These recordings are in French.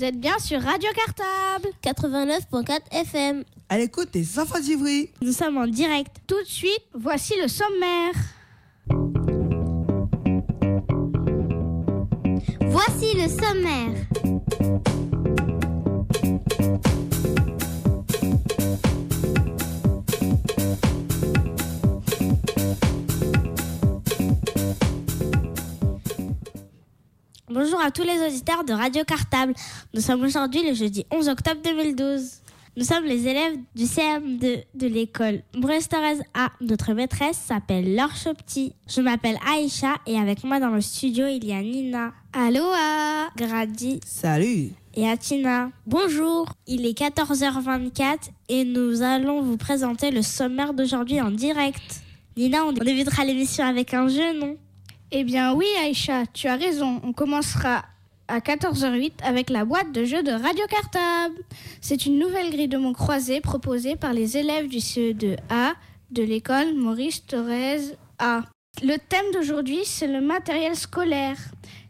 Vous êtes bien sur Radio Cartable 89.4 FM. À l'écoute des enfants d'Ivry. Nous sommes en direct. Tout de suite, voici le sommaire. Voici le sommaire. Bonjour à tous les auditeurs de Radio Cartable. Nous sommes aujourd'hui le jeudi 11 octobre 2012. Nous sommes les élèves du CM2 de l'école Maurice Thorez A. Notre maîtresse s'appelle Laure Chopti. Je m'appelle Aïcha et avec moi dans le studio il y a Nina, Aloha Grady Salut. et Atina. Bonjour, il est 14h24 et nous allons vous présenter le sommaire d'aujourd'hui en direct. Nina, on débutera l'émission avec un jeu, non? Eh bien oui Aïcha, tu as raison. On commencera à 14h08 avec la boîte de jeux de Radio Cartable. C'est une nouvelle grille de mots croisés proposée par les élèves du CE2A de l'école Maurice Thorez A. Le thème d'aujourd'hui, c'est le matériel scolaire.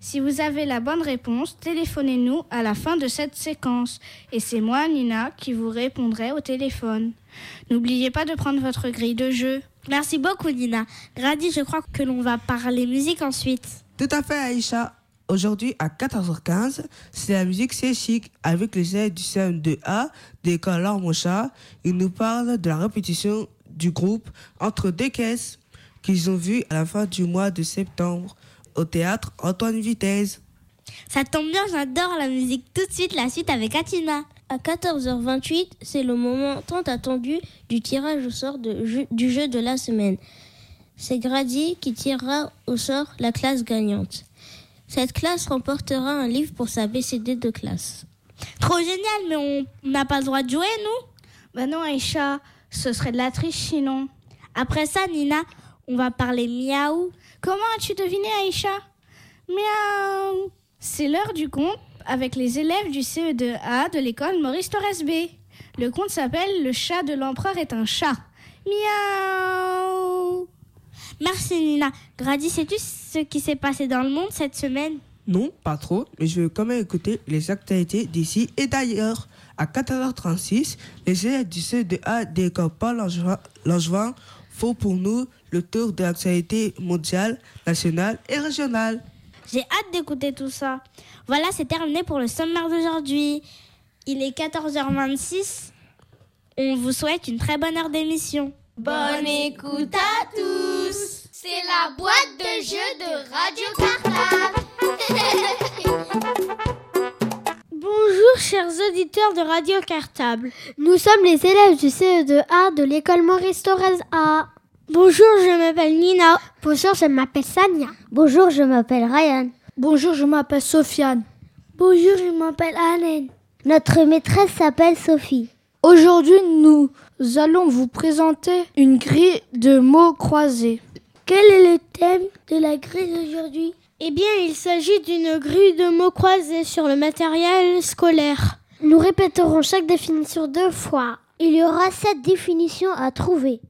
Si vous avez la bonne réponse, téléphonez-nous à la fin de cette séquence. Et c'est moi, Nina, qui vous répondrai au téléphone. N'oubliez pas de prendre votre grille de jeu. Merci beaucoup Nina. Grady, je crois que l'on va parler musique ensuite. Tout à fait, Aïcha. Aujourd'hui, à 14h15, c'est la musique C'est Chic avec les élèves du CM2A de l'école Lormocha. Ils nous parlent de la répétition du groupe Entre deux caisses qu'ils ont vu à la fin du mois de septembre au théâtre Antoine Vitesse. Ça tombe bien, j'adore la musique. Tout de suite, la suite avec Atina. À 14h28, c'est le moment tant attendu du tirage au sort de jeu- du jeu de la semaine. C'est Grady qui tirera au sort la classe gagnante. Cette classe remportera un livre pour sa BCD de classe. Trop génial, mais on n'a pas le droit de jouer, nous? Bah non, Aïcha, ce serait de la triche sinon. Après ça, Nina, on va parler miaou. Comment as-tu deviné, Aïcha? Miaou C'est l'heure du conte avec les élèves du CE2A de l'école Maurice Torres B. Le conte s'appelle Le chat de l'empereur est un chat. Miaou Merci Nina. Grady, sais-tu ce qui s'est passé dans le monde cette semaine? Non, pas trop, mais je vais quand même écouter les actualités d'ici et d'ailleurs. À 14h36, les élèves du CE2A de l'école Paul Langevin font pour nous le tour de l'actualité mondiale, nationale et régionale. J'ai hâte d'écouter tout ça. Voilà, c'est terminé pour le sommaire d'aujourd'hui. Il est 14h26. On vous souhaite une très bonne heure d'émission. Bonne écoute à tous. C'est la boîte de jeux de Radio Cartable. Bonjour chers auditeurs de Radio Cartable. Nous sommes les élèves du CE2A de l'école Maurice Torres A. Bonjour, je m'appelle Nina. Bonjour, je m'appelle Sania. Bonjour, je m'appelle Ryan. Bonjour, je m'appelle Sofiane. Bonjour, je m'appelle Anne. Notre maîtresse s'appelle Sophie. Aujourd'hui, nous allons vous présenter une grille de mots croisés. Quel est le thème de la grille d'aujourd'hui? Eh bien, il s'agit d'une grille de mots croisés sur le matériel scolaire. Nous répéterons chaque définition deux fois. Il y aura sept définitions à trouver.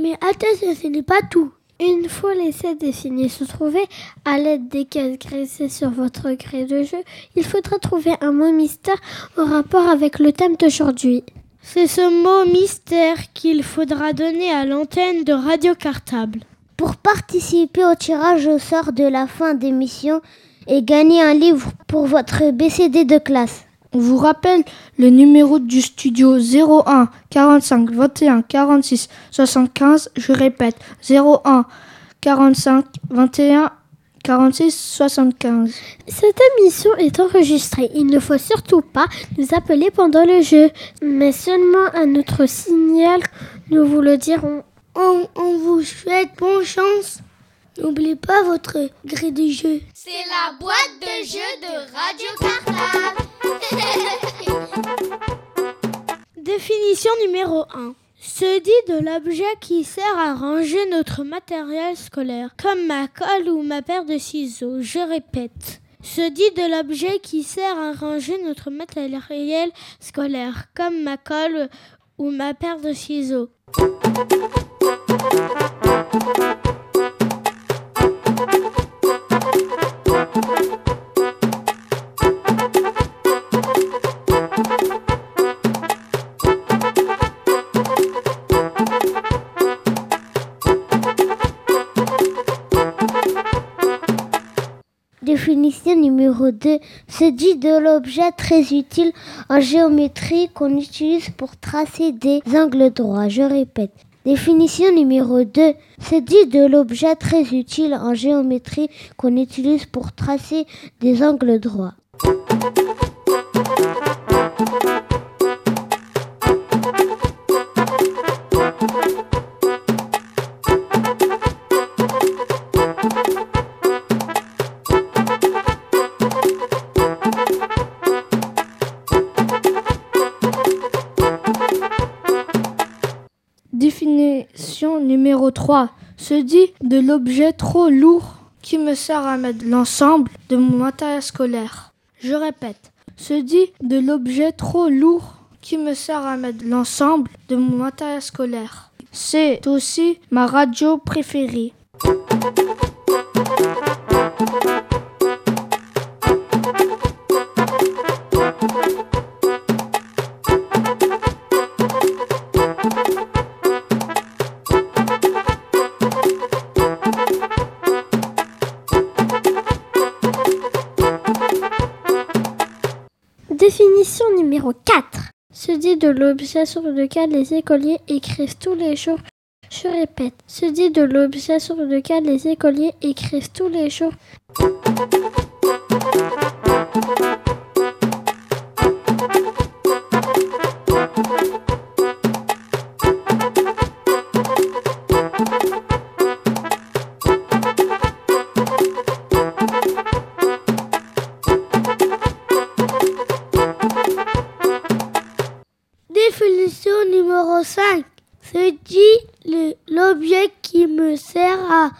Mais attention, ce n'est pas tout. Une fois les sept définitions trouvées, à l'aide des cases graissées sur votre grille de jeu, il faudra trouver un mot mystère en rapport avec le thème d'aujourd'hui. C'est ce mot mystère qu'il faudra donner à l'antenne de Radio Cartable. Pour participer au tirage au sort de la fin d'émission et gagner un livre pour votre BCD de classe. On vous rappelle le numéro du studio 01 45 21 46 75. Je répète 01 45 21 46 75. Cette émission est enregistrée. Il ne faut surtout pas nous appeler pendant le jeu, mais seulement à notre signal, nous vous le dirons. On, on vous souhaite bonne chance. N'oubliez pas votre grille de jeu. C'est la boîte de jeux de Radio Cartable. Définition numéro 1. Se dit de l'objet qui sert à ranger notre matériel scolaire, comme ma colle ou ma paire de ciseaux. Je répète. Se dit de l'objet qui sert à ranger notre matériel scolaire, comme ma colle ou ma paire de ciseaux. Définition numéro 2 se dit de l'objet très utile en géométrie qu'on utilise pour tracer des angles droits. Je répète. Définition numéro 2 se dit de l'objet très utile en géométrie qu'on utilise pour tracer des angles droits. 3 se dit de l'objet trop lourd qui me sert à mettre l'ensemble de mon matériel scolaire. Je répète, se dit de l'objet trop lourd qui me sert à mettre l'ensemble de mon matériel scolaire. C'est aussi ma radio préférée. Numéro 4 se dit de l'objet sur lequel les écoliers écrivent tous les jours. Je répète, se dit de l'objet sur lequel les écoliers écrivent tous les jours. Le- l'objet qui me sert à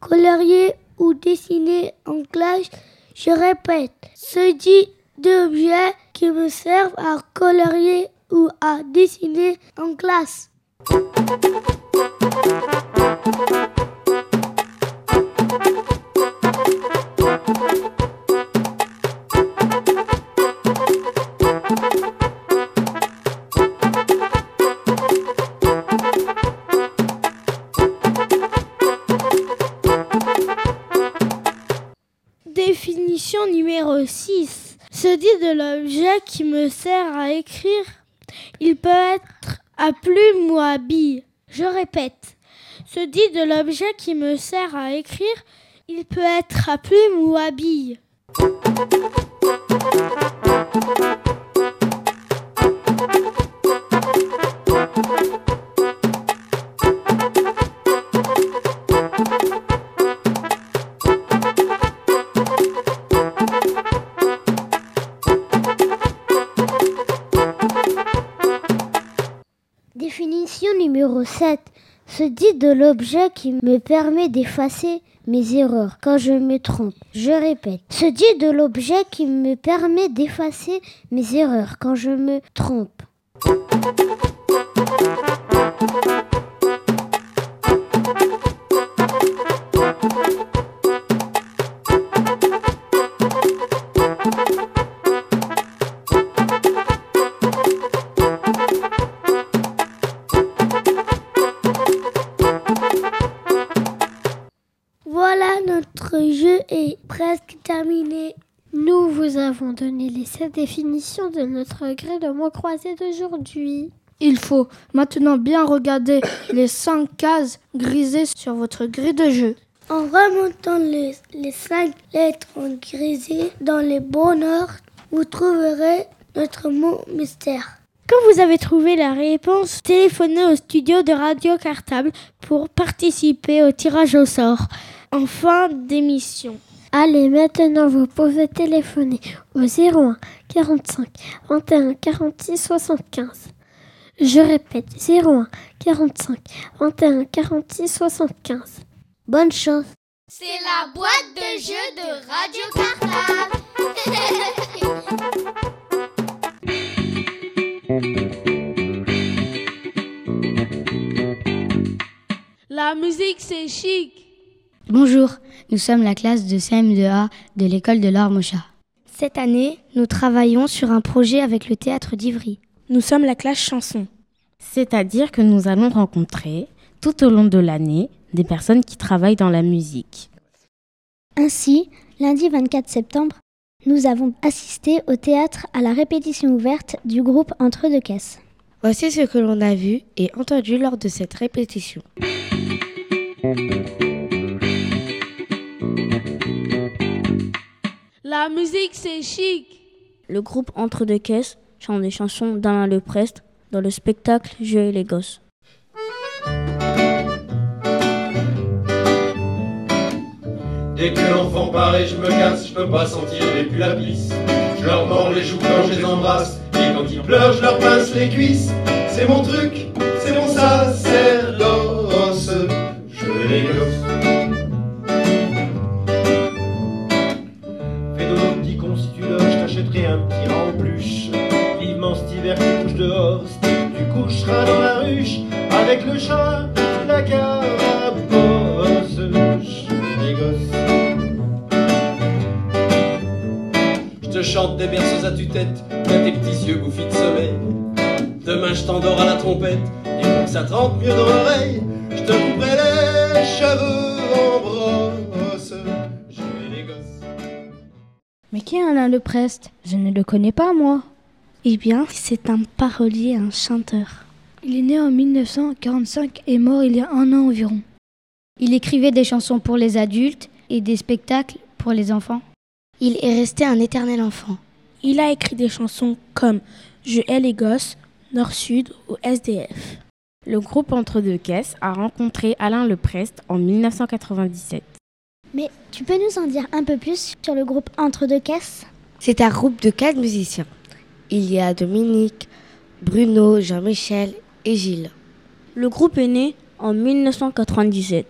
colorier ou dessiner en classe. Je répète, se dit d'objets qui me servent à colorier ou à dessiner en classe. Dit de l'objet qui me sert à écrire. Il peut être à plume ou à bille. Je répète, se dit de l'objet qui me sert à écrire. Il peut être à plume ou à bille. Numéro 7 se dit de l'objet qui me permet d'effacer mes erreurs quand je me trompe. Je répète, se dit de l'objet qui me permet d'effacer mes erreurs quand je me trompe. Sept définitions de notre gré de mots croisés d'aujourd'hui. Il faut maintenant bien regarder les 5 cases grisées sur votre grille de jeu. En remontant les, les cinq lettres en grisé dans les bons ordres, vous trouverez notre mot mystère. Quand vous avez trouvé la réponse, téléphonez au studio de Radio Cartable pour participer au tirage au sort en fin d'émission. Allez, maintenant vous pouvez téléphoner au 01 45 21 46 75. Je répète, 01 45 21 46 75. Bonne chance C'est la boîte de jeux de Radio Cartable. La musique, c'est chic. Bonjour, nous sommes la classe de CM2A de l'école de l'Ormocha. Cette année, nous travaillons sur un projet avec le théâtre d'Ivry. Nous sommes la classe chanson. C'est-à-dire que nous allons rencontrer tout au long de l'année des personnes qui travaillent dans la musique. Ainsi, Lundi 24 septembre, nous avons assisté au théâtre à la répétition ouverte du groupe Entre deux caisses. Voici ce que l'on a vu et entendu lors de cette répétition. La musique, c'est chic. Le groupe Entre deux caisses chante des chansons d'Alain Leprest dans le spectacle Jeux et les gosses. Dès que l'enfant paraît, je me casse, je peux pas sentir les plus la glisse. Je leur mords les joues quand je les embrasse, et quand ils pleurent, je leur pince les cuisses. C'est mon truc, c'est mon sacerdoce, je les gosses. Un petit rat en peluche. Vivement cet hiver tu couches dehors, tu coucheras dans la ruche, avec le chat, la carapace, les gosses. Je te chante des berceuses à tue-tête, t'as tes petits yeux bouffis de sommeil. Demain je t'endors à la trompette, et pour que ça te rentre mieux dans l'oreille, je te couperai les qui est Alain Leprest Je ne le connais pas, moi. Eh bien, c'est un parolier, un chanteur. Il est né en 1945 et mort il y a un an environ. Il écrivait des chansons pour les adultes et des spectacles pour les enfants. Il est resté un éternel enfant. Il a écrit des chansons comme Je hais les gosses, Nord-Sud ou SDF. Le groupe Entre deux caisses a rencontré Alain Leprest en 1997. Mais tu peux nous en dire un peu plus sur le groupe Entre deux caisses? C'est un groupe de quatre musiciens. Il y a Dominique, Bruno, Jean-Michel et Gilles. Le groupe est né en 1997.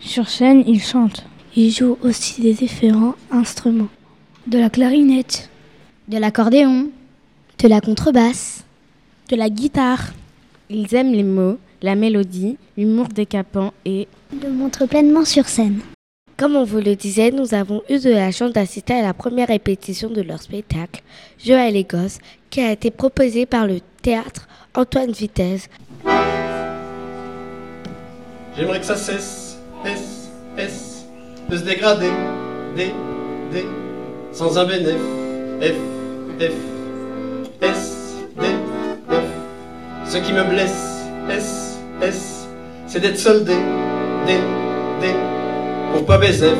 Sur scène, il chante. Il joue aussi des différents instruments. De la clarinette, de l'accordéon, de la contrebasse, de la guitare. Ils aiment les mots, la mélodie, l'humour décapant et le montrent pleinement sur scène. Comme on vous le disait, nous avons eu de la chance d'assister à la première répétition de leur spectacle, Jeux à les gosses, qui a été proposé par le théâtre Antoine Vitesse. J'aimerais que ça cesse, S, S, de se dégrader, D, D, sans un bénéf, F, F, S, D, F. Ce qui me blesse, S, S, c'est d'être soldé, D, D, pour pas baiser,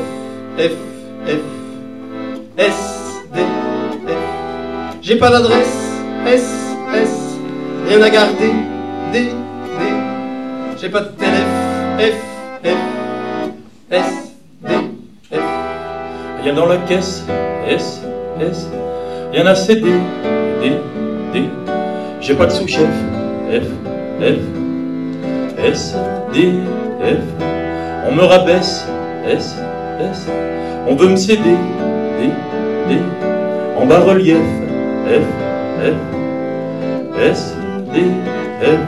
F, F, S, D, F. J'ai pas d'adresse, S, S, rien à garder, D, D. J'ai pas de téléphone. F, F, S, D, F. Rien dans la caisse, S, S. Rien à céder, D, D. J'ai pas de sous-chef, F, F, S, D, F. On me rabaisse, S, S. On veut me céder, D, D. En bas relief, F, F, S, D, F.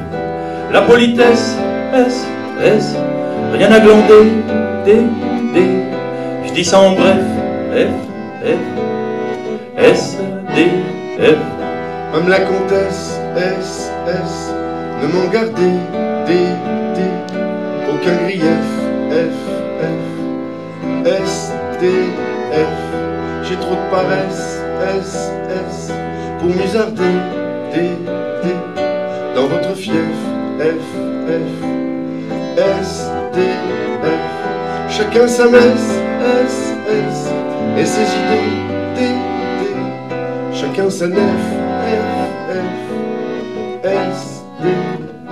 La politesse, S, S, rien à glander, D, D. Je dis ça en bref, F, F, S, D, F. Même la comtesse, S, S, ne m'en gardez, D, D. Aucun grief, F, S, D, F. J'ai trop de paresse, S, S, pour musarder, D, D. Dans votre fief, F, F. S, D, F. Chacun sa messe, S, S. Et ses idées, D, D. Chacun sa nef, F, F. S, D, F.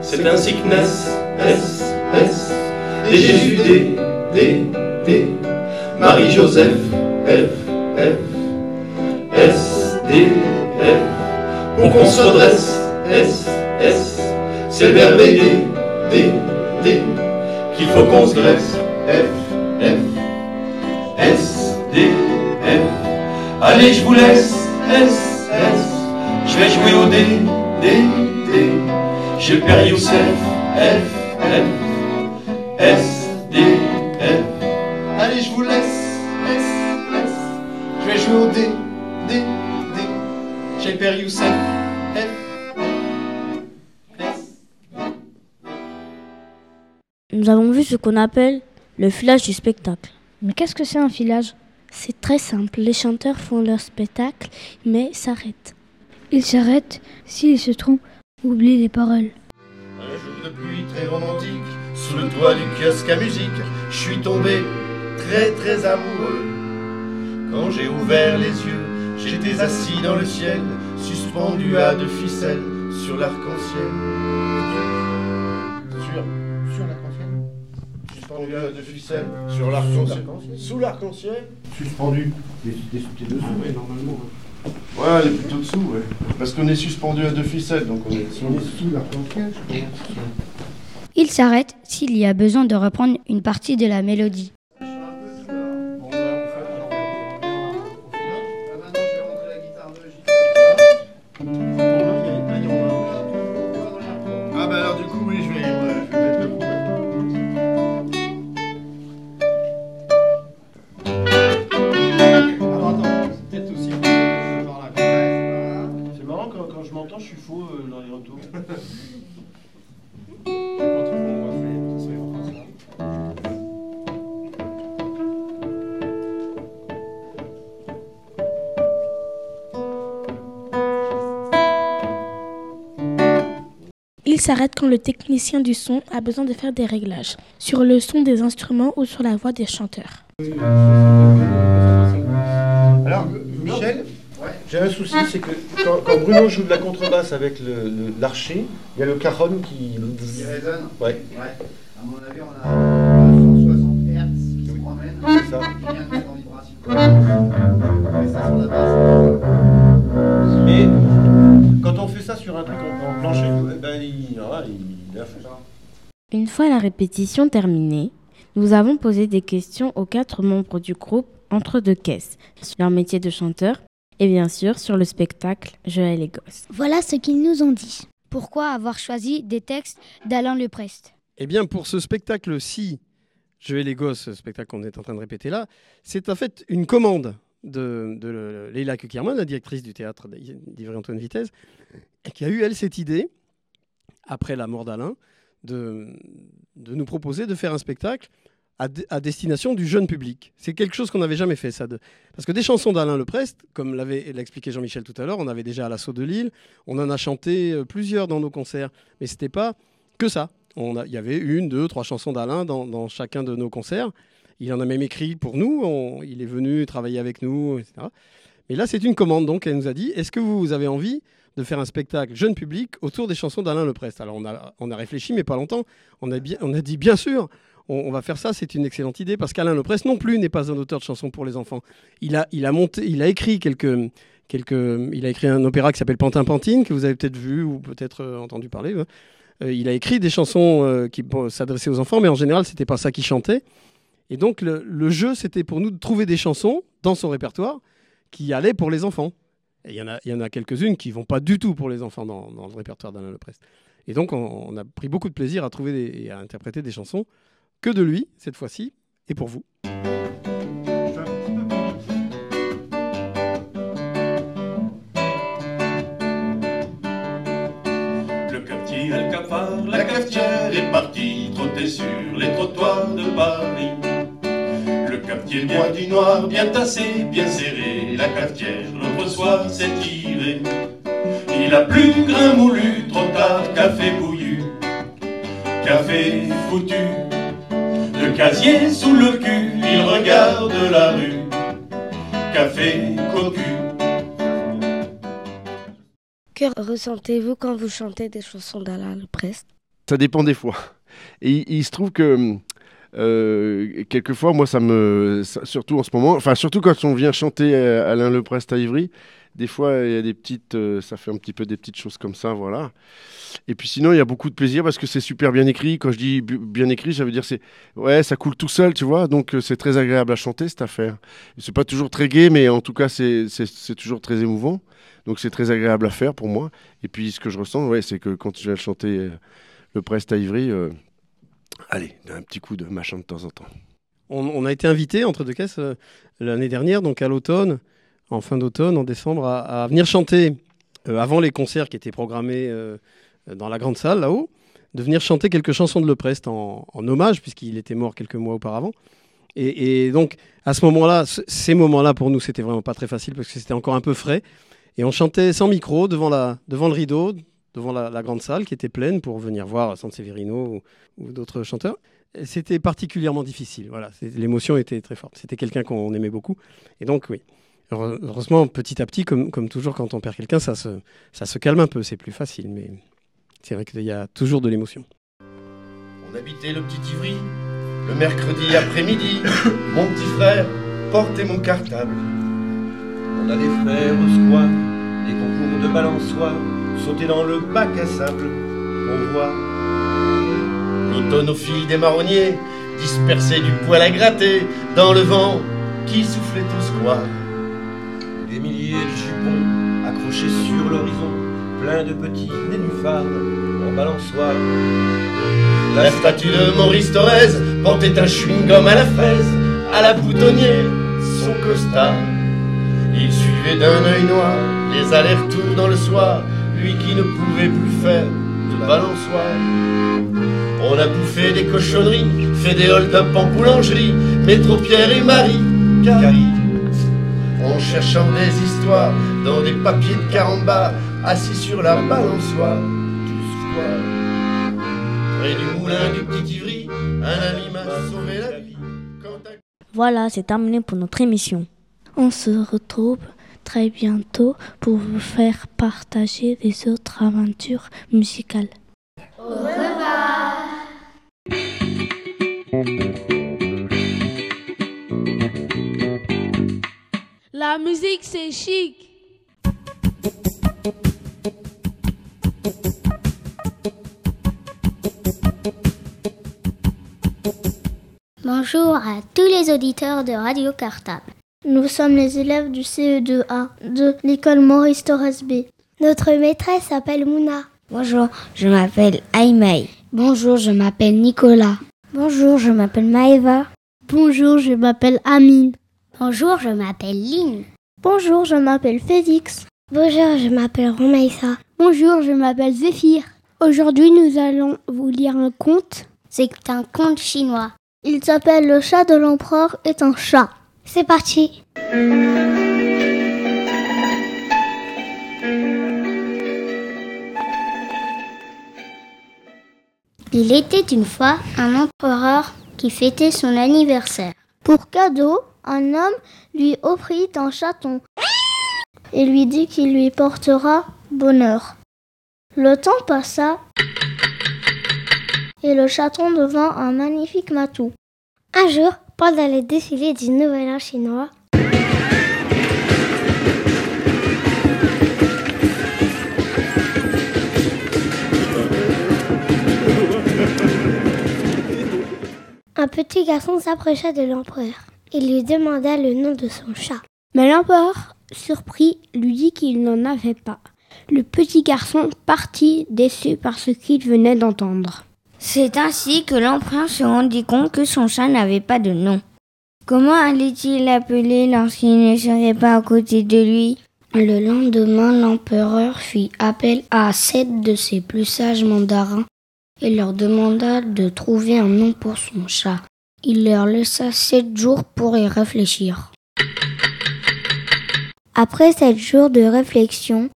C'est ainsi que naissent S, S. Et Jésus, D, D, D. Marie-Joseph, F, F. S, D, F. Pour qu'on se redresse, S, S. C'est le verbe aider. D, D, qu'il faut qu'on se graisse. F, F, S, D, F. Allez, je vous laisse. S, S. Je vais jouer au D, D, D. J'ai le père Youssef. F, F, S, D, F. Allez, je vous laisse. S, S. Je vais jouer au D, D, D. J'ai Youssef. F, Nous avons vu ce qu'on appelle le filage du spectacle. Mais qu'est-ce que c'est un filage? C'est très simple. Les chanteurs font leur spectacle, mais s'arrêtent. Ils s'arrêtent s'ils se trompent, oublient les paroles. Un jour de pluie très romantique, sous le toit du kiosque à musique, je suis tombé très très amoureux. Quand j'ai ouvert les yeux, j'étais assis dans le ciel, suspendu à deux ficelles sur l'arc-en-ciel. Sur, sur l'arc-en-ciel Suspendu à deux ficelles sur l'arc-en-ciel. Sous l'arc-en-ciel Suspendu. Des, des, dessous, ouais, normalement. Ouais, elle est plutôt dessous, ouais. Parce qu'on est suspendu à deux ficelles, donc on est, on est sous l'arc-en-ciel, je pense. Il s'arrête s'il y a besoin de reprendre une partie de la mélodie. S'arrête quand le technicien du son a besoin de faire des réglages sur le son des instruments ou sur la voix des chanteurs. Alors, Michel, j'ai un souci, c'est que quand, quand Bruno joue de la contrebasse avec le- le- l'archer, il y a le cajon qui... Qui résonne Ouais. Ouais. À mon avis, on a 160 Hz qui se promènent. C'est ça. Vibration. Sur la basse. Mais quand on fait ça sur un truc en plancher, eh ben, il, ah, il, il a fait ça. Une fois la répétition terminée, nous avons posé des questions aux quatre membres du groupe Entre deux caisses sur leur métier de chanteur et bien sûr sur le spectacle Joël et Gosse. Voilà ce qu'ils nous ont dit. Pourquoi avoir choisi des textes d'Alain Leprest? Eh bien, pour ce spectacle-ci, Je vais les gosses, ce spectacle qu'on est en train de répéter là, c'est en fait une commande de, de Leila la directrice du théâtre d'Ivry-Antoine Vitesse, qui a eu, elle, cette idée, après la mort d'Alain, de, de nous proposer de faire un spectacle à, destination du jeune public. C'est quelque chose qu'on n'avait jamais fait, ça. Parce que des chansons d'Alain Leprest, comme l'avait expliqué Jean-Michel tout à l'heure, on avait déjà à l'assaut de Lille, on en a chanté euh, plusieurs dans nos concerts, mais c'était pas que ça. Il y avait une, deux, trois chansons d'Alain dans, chacun de nos concerts. Il en a même écrit pour nous, il est venu travailler avec nous, etc. Mais là, c'est une commande, donc elle nous a dit, est-ce que vous avez envie de faire un spectacle jeune public autour des chansons d'Alain Leprest? Alors on a, réfléchi, mais pas longtemps. On a, dit, bien sûr, on, va faire ça, c'est une excellente idée, parce qu'Alain Leprest non plus n'est pas un auteur de chansons pour les enfants. Il a, écrit quelques... Il a écrit un opéra qui s'appelle Pantin Pantine, que vous avez peut-être vu ou peut-être euh, entendu parler. Euh, il a écrit des chansons euh, qui s'adressaient aux enfants, mais en général, c'était pas ça qu'il chantait. Et donc, le, jeu, c'était pour nous de trouver des chansons dans son répertoire qui allaient pour les enfants. Il y en a, il y en a quelques-unes qui vont pas du tout pour les enfants dans, le répertoire d'Alain Leprest. Et donc, on, a pris beaucoup de plaisir à trouver et à interpréter des chansons que de lui, cette fois-ci, et pour vous. Le quartier bien du noir, bien tassé, bien serré, la cafetière l'autre soir s'est tirée. Il a plus grain moulu, trop tard, café bouillu, café foutu. Le casier sous le cul, il regarde la rue, café cocu. Que ressentez-vous quand vous chantez des chansons d'Alain Leprest Ça dépend des fois. Et il, il se trouve que euh, quelquefois, moi, ça me, surtout en ce moment, enfin surtout quand on vient chanter Alain Leprest à Ivry, des fois il y a des petites, euh, ça fait un petit peu des petites choses comme ça, voilà. Et puis sinon, il y a beaucoup de plaisir parce que c'est super bien écrit. Quand je dis bien écrit, ça veut dire c'est, ouais, ça coule tout seul, tu vois. Donc c'est très agréable à chanter cette affaire. C'est pas toujours très gai, mais en tout cas c'est toujours très émouvant. Donc c'est très agréable à faire pour moi. Et puis ce que je ressens, ouais, c'est que quand je viens chanter euh, le Prest à Ivry, euh, allez, un petit coup de machin de temps en temps. On, a été invité entre deux caisses euh, l'année dernière, donc à l'automne, en fin d'automne, en décembre, à, venir chanter euh, avant les concerts qui étaient programmés euh, dans la grande salle là-haut, de venir chanter quelques chansons de Le Prest en, en hommage, puisqu'il était mort quelques mois auparavant. Et, et donc, à ce moment-là, ces moments-là, pour nous, c'était vraiment pas très facile parce que c'était encore un peu frais. Et on chantait sans micro devant, la, devant le rideau, devant la, la grande salle qui était pleine pour venir voir Sanseverino ou, ou d'autres chanteurs. C'était particulièrement difficile. Voilà, l'émotion était très forte. C'était quelqu'un qu'on aimait beaucoup. Et donc, oui. Heure- Heureusement, petit à petit, comme, comme toujours, quand on perd quelqu'un, ça se, ça se calme un peu. C'est plus facile. Mais c'est vrai qu'il y a toujours de l'émotion. On habitait le petit Ivry, le mercredi après-midi. Mon petit frère portait mon cartable. On allait faire au squat des concours de balançoire, sauter dans le bac à sable pour voir l'automne au fil des marronniers, disperser du poil à gratter dans le vent qui soufflait au square. Des milliers de jupons accrochés sur l'horizon, plein de petits nénuphars en balançoire. La statue de Maurice Thorez portait un chewing-gum à la fraise, à la boutonnière, son costard. Il suivait d'un œil noir les allers-retours dans le soir, lui qui ne pouvait plus faire de balançoire. On a bouffé des cochonneries, fait des hold-up en boulangerie, métro Pierre et Marie, Carrie. En cherchant des histoires dans des papiers de caramba, assis sur la balançoire du square. Près du moulin du petit Ivry, un ami m'a sauvé la vie. Voilà, c'est terminé pour notre émission. On se retrouve très bientôt pour vous faire partager les autres aventures musicales. Au revoir. La musique, c'est chic. Bonjour à tous les auditeurs de Radio Cartable. Nous sommes les élèves du CE2A de l'école Maurice Torres B. Notre maîtresse s'appelle Mouna. Bonjour, je m'appelle Aimei. Bonjour, je m'appelle Nicolas. Bonjour, je m'appelle Maëva. Bonjour, je m'appelle Amine. Bonjour, je m'appelle Lynn. Bonjour, je m'appelle Félix. Bonjour, je m'appelle Romaïsa. Bonjour, je m'appelle Zéphir. Aujourd'hui, nous allons vous lire un conte. C'est un conte chinois. Il s'appelle Le chat de l'empereur est un chat. C'est parti. Il était une fois un empereur qui fêtait son anniversaire. Pour cadeau, un homme lui offrit un chaton et lui dit qu'il lui portera bonheur. Le temps passa et le chaton devint un magnifique matou. Un jour, pendant les défilés du Nouvel An chinois, un petit garçon s'approcha de l'empereur. Il lui demanda le nom de son chat. Mais l'empereur, surpris, lui dit qu'il n'en avait pas. Le petit garçon partit déçu par ce qu'il venait d'entendre. C'est ainsi que l'empereur se rendit compte que son chat n'avait pas de nom. Comment allait-il l'appeler lorsqu'il ne serait pas à côté de lui? Le lendemain, l'empereur fit appel à sept de ses plus sages mandarins et leur demanda de trouver un nom pour son chat. Il leur laissa sept jours pour y réfléchir. Après sept jours de réflexion,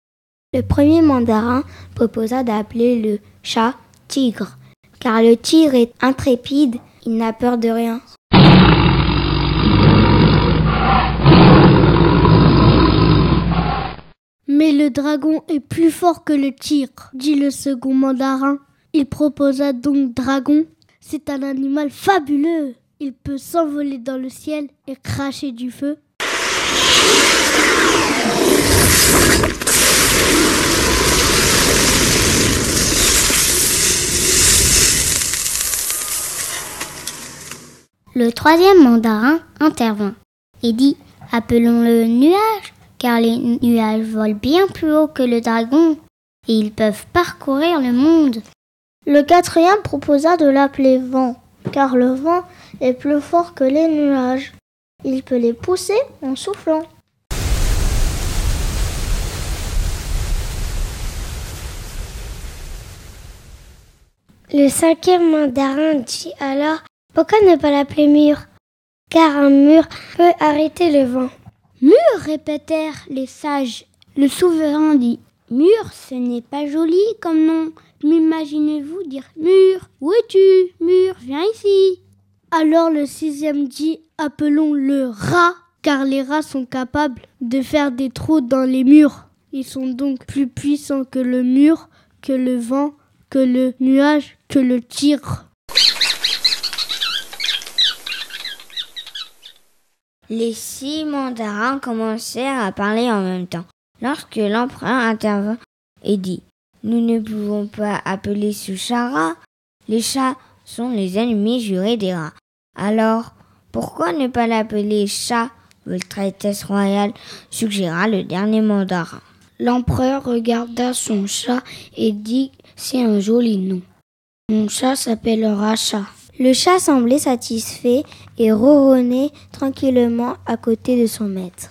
le premier mandarin proposa d'appeler le chat tigre, car le tigre est intrépide, il n'a peur de rien. Mais le dragon est plus fort que le tigre, dit le second mandarin. Il proposa donc dragon. C'est un animal fabuleux. Il peut s'envoler dans le ciel et cracher du feu. Le troisième mandarin intervint et dit Appelons-le nuage, car les nuages volent bien plus haut que le dragon et ils peuvent parcourir le monde. Le quatrième proposa de l'appeler vent, car le vent est plus fort que les nuages. Il peut les pousser en soufflant. Le cinquième mandarin dit alors Pourquoi ne pas l'appeler mur? Car un mur peut arrêter le vent. Mur, répétèrent les sages. Le souverain dit Mur, ce n'est pas joli comme nom. M'imaginez-vous dire Mur, où es-tu? Mur, viens ici. Alors le sixième dit Appelons le rat, car les rats sont capables de faire des trous dans les murs. Ils sont donc plus puissants que le mur, que le vent, que le nuage, que le tigre. Les six mandarins commencèrent à parler en même temps. Lorsque l'empereur intervint et dit Nous ne pouvons pas appeler ce chat rat. Les chats sont les ennemis jurés des rats. Alors, pourquoi ne pas l'appeler chat? Votre Altesse royale suggéra le dernier mandarin. L'empereur regarda son chat et dit C'est un joli nom. Mon chat s'appellera chat. Le chat semblait satisfait et ronronnait tranquillement à côté de son maître.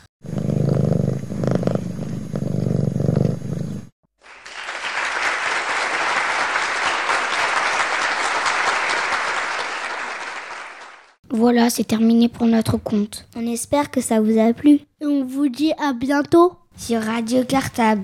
Voilà, c'est terminé pour notre compte. On espère que ça vous a plu. Et on vous dit à bientôt sur Radio Cartable.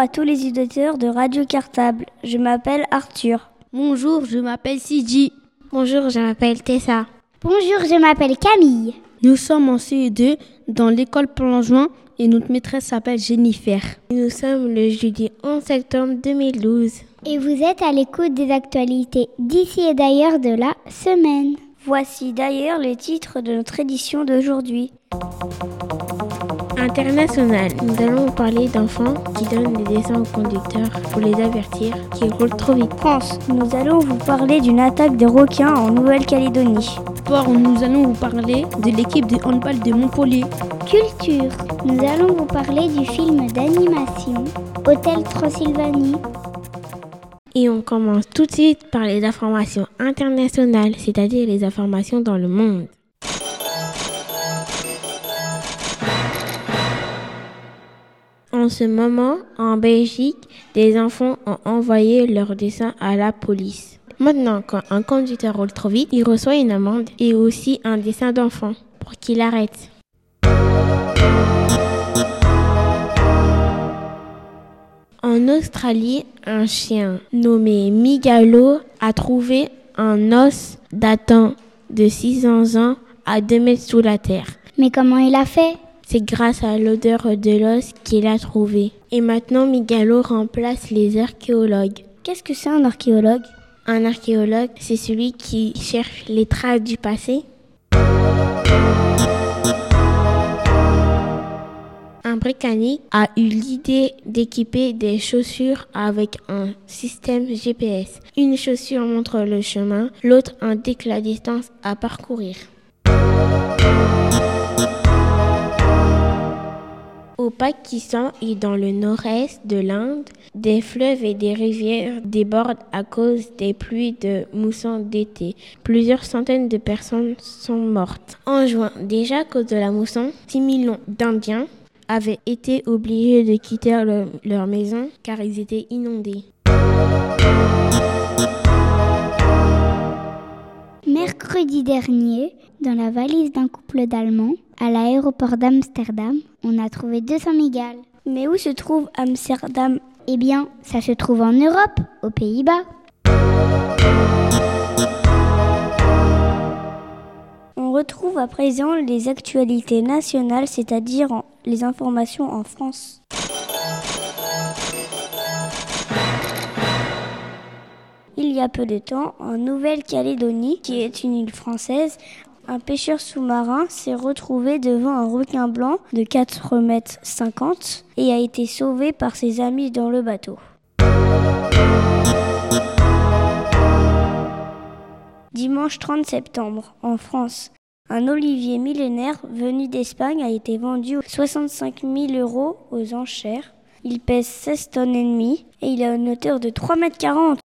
À tous les auditeurs de Radio Cartable. Je m'appelle Arthur. Bonjour, je m'appelle Sidi. Bonjour, je m'appelle Tessa. Bonjour, je m'appelle Camille. Nous sommes en CE2 dans l'école Plongeoin et notre maîtresse s'appelle Jennifer. Nous sommes le jeudi 11 septembre 2012. Et vous êtes à l'écoute des actualités d'ici et d'ailleurs de la semaine. Voici d'ailleurs les titres de notre édition d'aujourd'hui. International, nous allons vous parler d'enfants qui donnent des dessins aux conducteurs pour les avertir qu'ils roulent trop vite. France, nous allons vous parler d'une attaque des requins en Nouvelle-Calédonie. Sport, nous allons vous parler de l'équipe de handball de Montpellier. Culture, nous allons vous parler du film d'animation Hôtel Transylvanie. Et on commence tout de suite par les informations internationales, c'est-à-dire les informations dans le monde. En ce moment, en Belgique, des enfants ont envoyé leurs dessins à la police. Maintenant, quand un conducteur roule trop vite, il reçoit une amende et aussi un dessin d'enfant pour qu'il arrête. En Australie, un chien nommé Migalo a trouvé un os datant de 600 ans à 2 mètres sous la terre. Mais comment il a fait? C'est grâce à l'odeur de l'os qu'il a trouvé. Et maintenant, Migalo remplace les archéologues. Qu'est-ce que c'est un archéologue? Un archéologue, c'est celui qui cherche les traces du passé. Un Britannique a eu l'idée d'équiper des chaussures avec un système GPS. Une chaussure montre le chemin, l'autre indique la distance à parcourir. Au Pakistan et dans le nord-est de l'Inde, des fleuves et des rivières débordent à cause des pluies de mousson d'été. Plusieurs centaines de personnes sont mortes. En juin, déjà à cause de la mousson, 6 millions d'Indiens avaient été obligés de quitter le- leur maison car ils étaient inondés. Mercredi dernier, dans la valise d'un couple d'Allemands, à l'aéroport d'Amsterdam, on a trouvé 200 migales. Mais où se trouve Amsterdam? Eh bien, ça se trouve en Europe, aux Pays-Bas. On retrouve à présent les actualités nationales, c'est-à-dire les informations en France. Il y a peu de temps, en Nouvelle-Calédonie, qui est une île française, un pêcheur sous-marin s'est retrouvé devant un requin blanc de 4,50 mètres et a été sauvé par ses amis dans le bateau. Dimanche 30 septembre, en France, un olivier millénaire venu d'Espagne a été vendu 65 000 euros aux enchères. Il pèse 16 tonnes et demie et il a une hauteur de 3 mètres 40.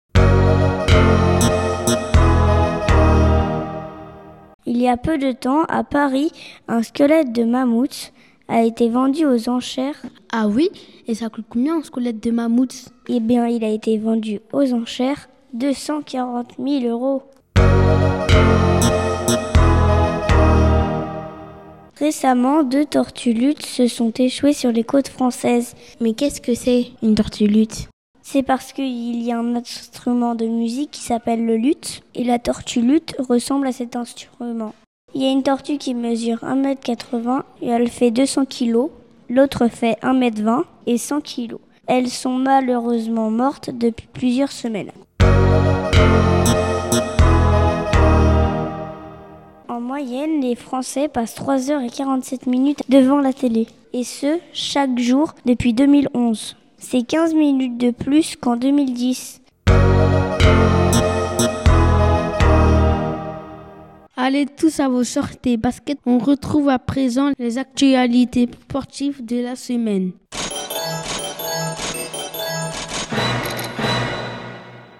Y a peu de temps, à Paris, un squelette de mammouth a été vendu aux enchères. Ah oui Et ça coûte combien un squelette de mammouth Eh bien, il a été vendu aux enchères 240 000 euros. Récemment, deux tortues luttes se sont échouées sur les côtes françaises. Mais qu'est-ce que c'est une tortue lutte C'est parce qu'il y a un instrument de musique qui s'appelle le luth et la tortue lutte ressemble à cet instrument. Il y a une tortue qui mesure 1m80 et elle fait 200 kg, l'autre fait 1m20 et 100 kg. Elles sont malheureusement mortes depuis plusieurs semaines. En moyenne, les Français passent 3h47 minutes devant la télé. Et ce, chaque jour depuis 2011. C'est 15 minutes de plus qu'en 2010. Allez tous à vos sorties baskets. On retrouve à présent les actualités sportives de la semaine.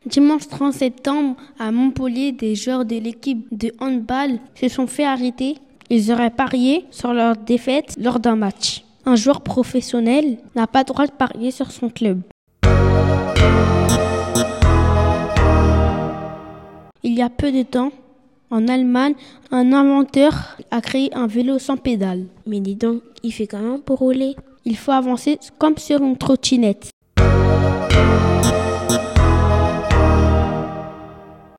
Dimanche 30 septembre, à Montpellier, des joueurs de l'équipe de handball se sont fait arrêter. Ils auraient parié sur leur défaite lors d'un match. Un joueur professionnel n'a pas le droit de parier sur son club. Il y a peu de temps, en Allemagne, un inventeur a créé un vélo sans pédale. Mais dis donc, il fait comment pour rouler Il faut avancer comme sur une trottinette.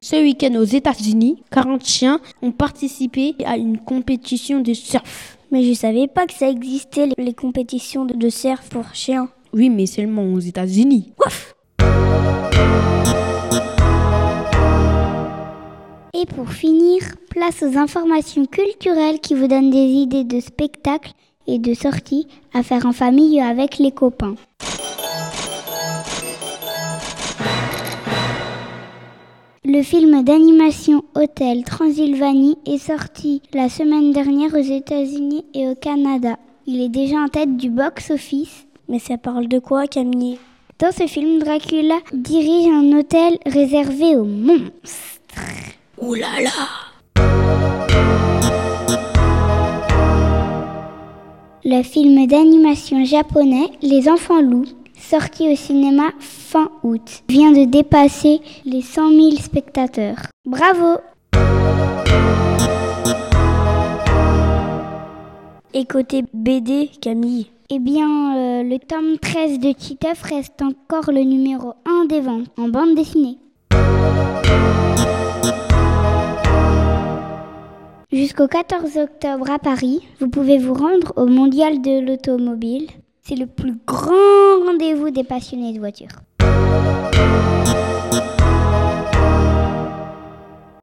Ce week-end aux États-Unis, 40 chiens ont participé à une compétition de surf. Mais je savais pas que ça existait les compétitions de surf pour chiens. Oui, mais seulement aux États-Unis. Ouf Et pour finir, place aux informations culturelles qui vous donnent des idées de spectacles et de sorties à faire en famille avec les copains. Le film d'animation Hôtel Transylvanie est sorti la semaine dernière aux États-Unis et au Canada. Il est déjà en tête du box-office. Mais ça parle de quoi, Camille? Dans ce film, Dracula dirige un hôtel réservé aux monstres. Ouh là là Le film d'animation japonais Les Enfants Loups sorti au cinéma fin août, vient de dépasser les 100 000 spectateurs. Bravo Et côté BD, Camille? Eh bien, euh, le tome 13 de Titeuf reste encore le numéro 1 des ventes en bande dessinée. Jusqu'au 14 octobre à Paris, vous pouvez vous rendre au Mondial de l'automobile c'est le plus grand rendez-vous des passionnés de voitures.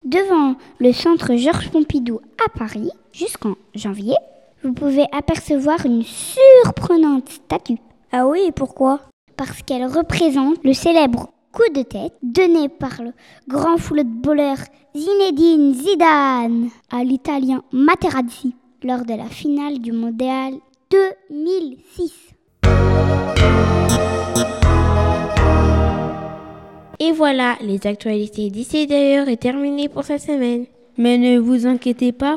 Devant le centre Georges Pompidou à Paris, jusqu'en janvier, vous pouvez apercevoir une surprenante statue. Ah oui, et pourquoi? Parce qu'elle représente le célèbre coup de tête donné par le grand footballeur Zinedine Zidane à l'italien Materazzi lors de la finale du mondial 2006. Et voilà, les actualités d'ici d'ailleurs est terminées pour cette semaine. Mais ne vous inquiétez pas,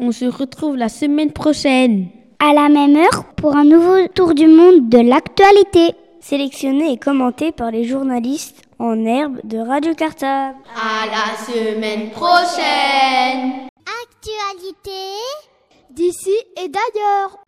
on se retrouve la semaine prochaine. À la même heure pour un nouveau tour du monde de l'actualité. Sélectionné et commenté par les journalistes en herbe de Radio Cartable. À la semaine prochaine. Actualité d'ici et d'ailleurs.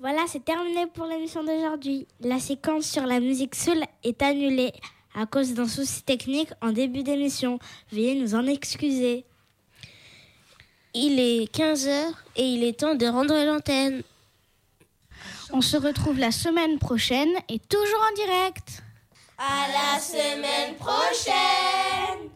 Voilà, c'est terminé pour l'émission d'aujourd'hui. La séquence sur la musique seule est annulée à cause d'un souci technique en début d'émission. Veuillez nous en excuser. Il est 15h et il est temps de rendre l'antenne. On se retrouve la semaine prochaine et toujours en direct. À la semaine prochaine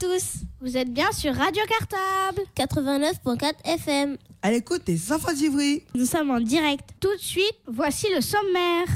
tous. Vous êtes bien sur Radio Cartable 89.4 FM. À l'écoute des enfants d'Ivry. Nous sommes en direct. Tout de suite, voici le sommaire.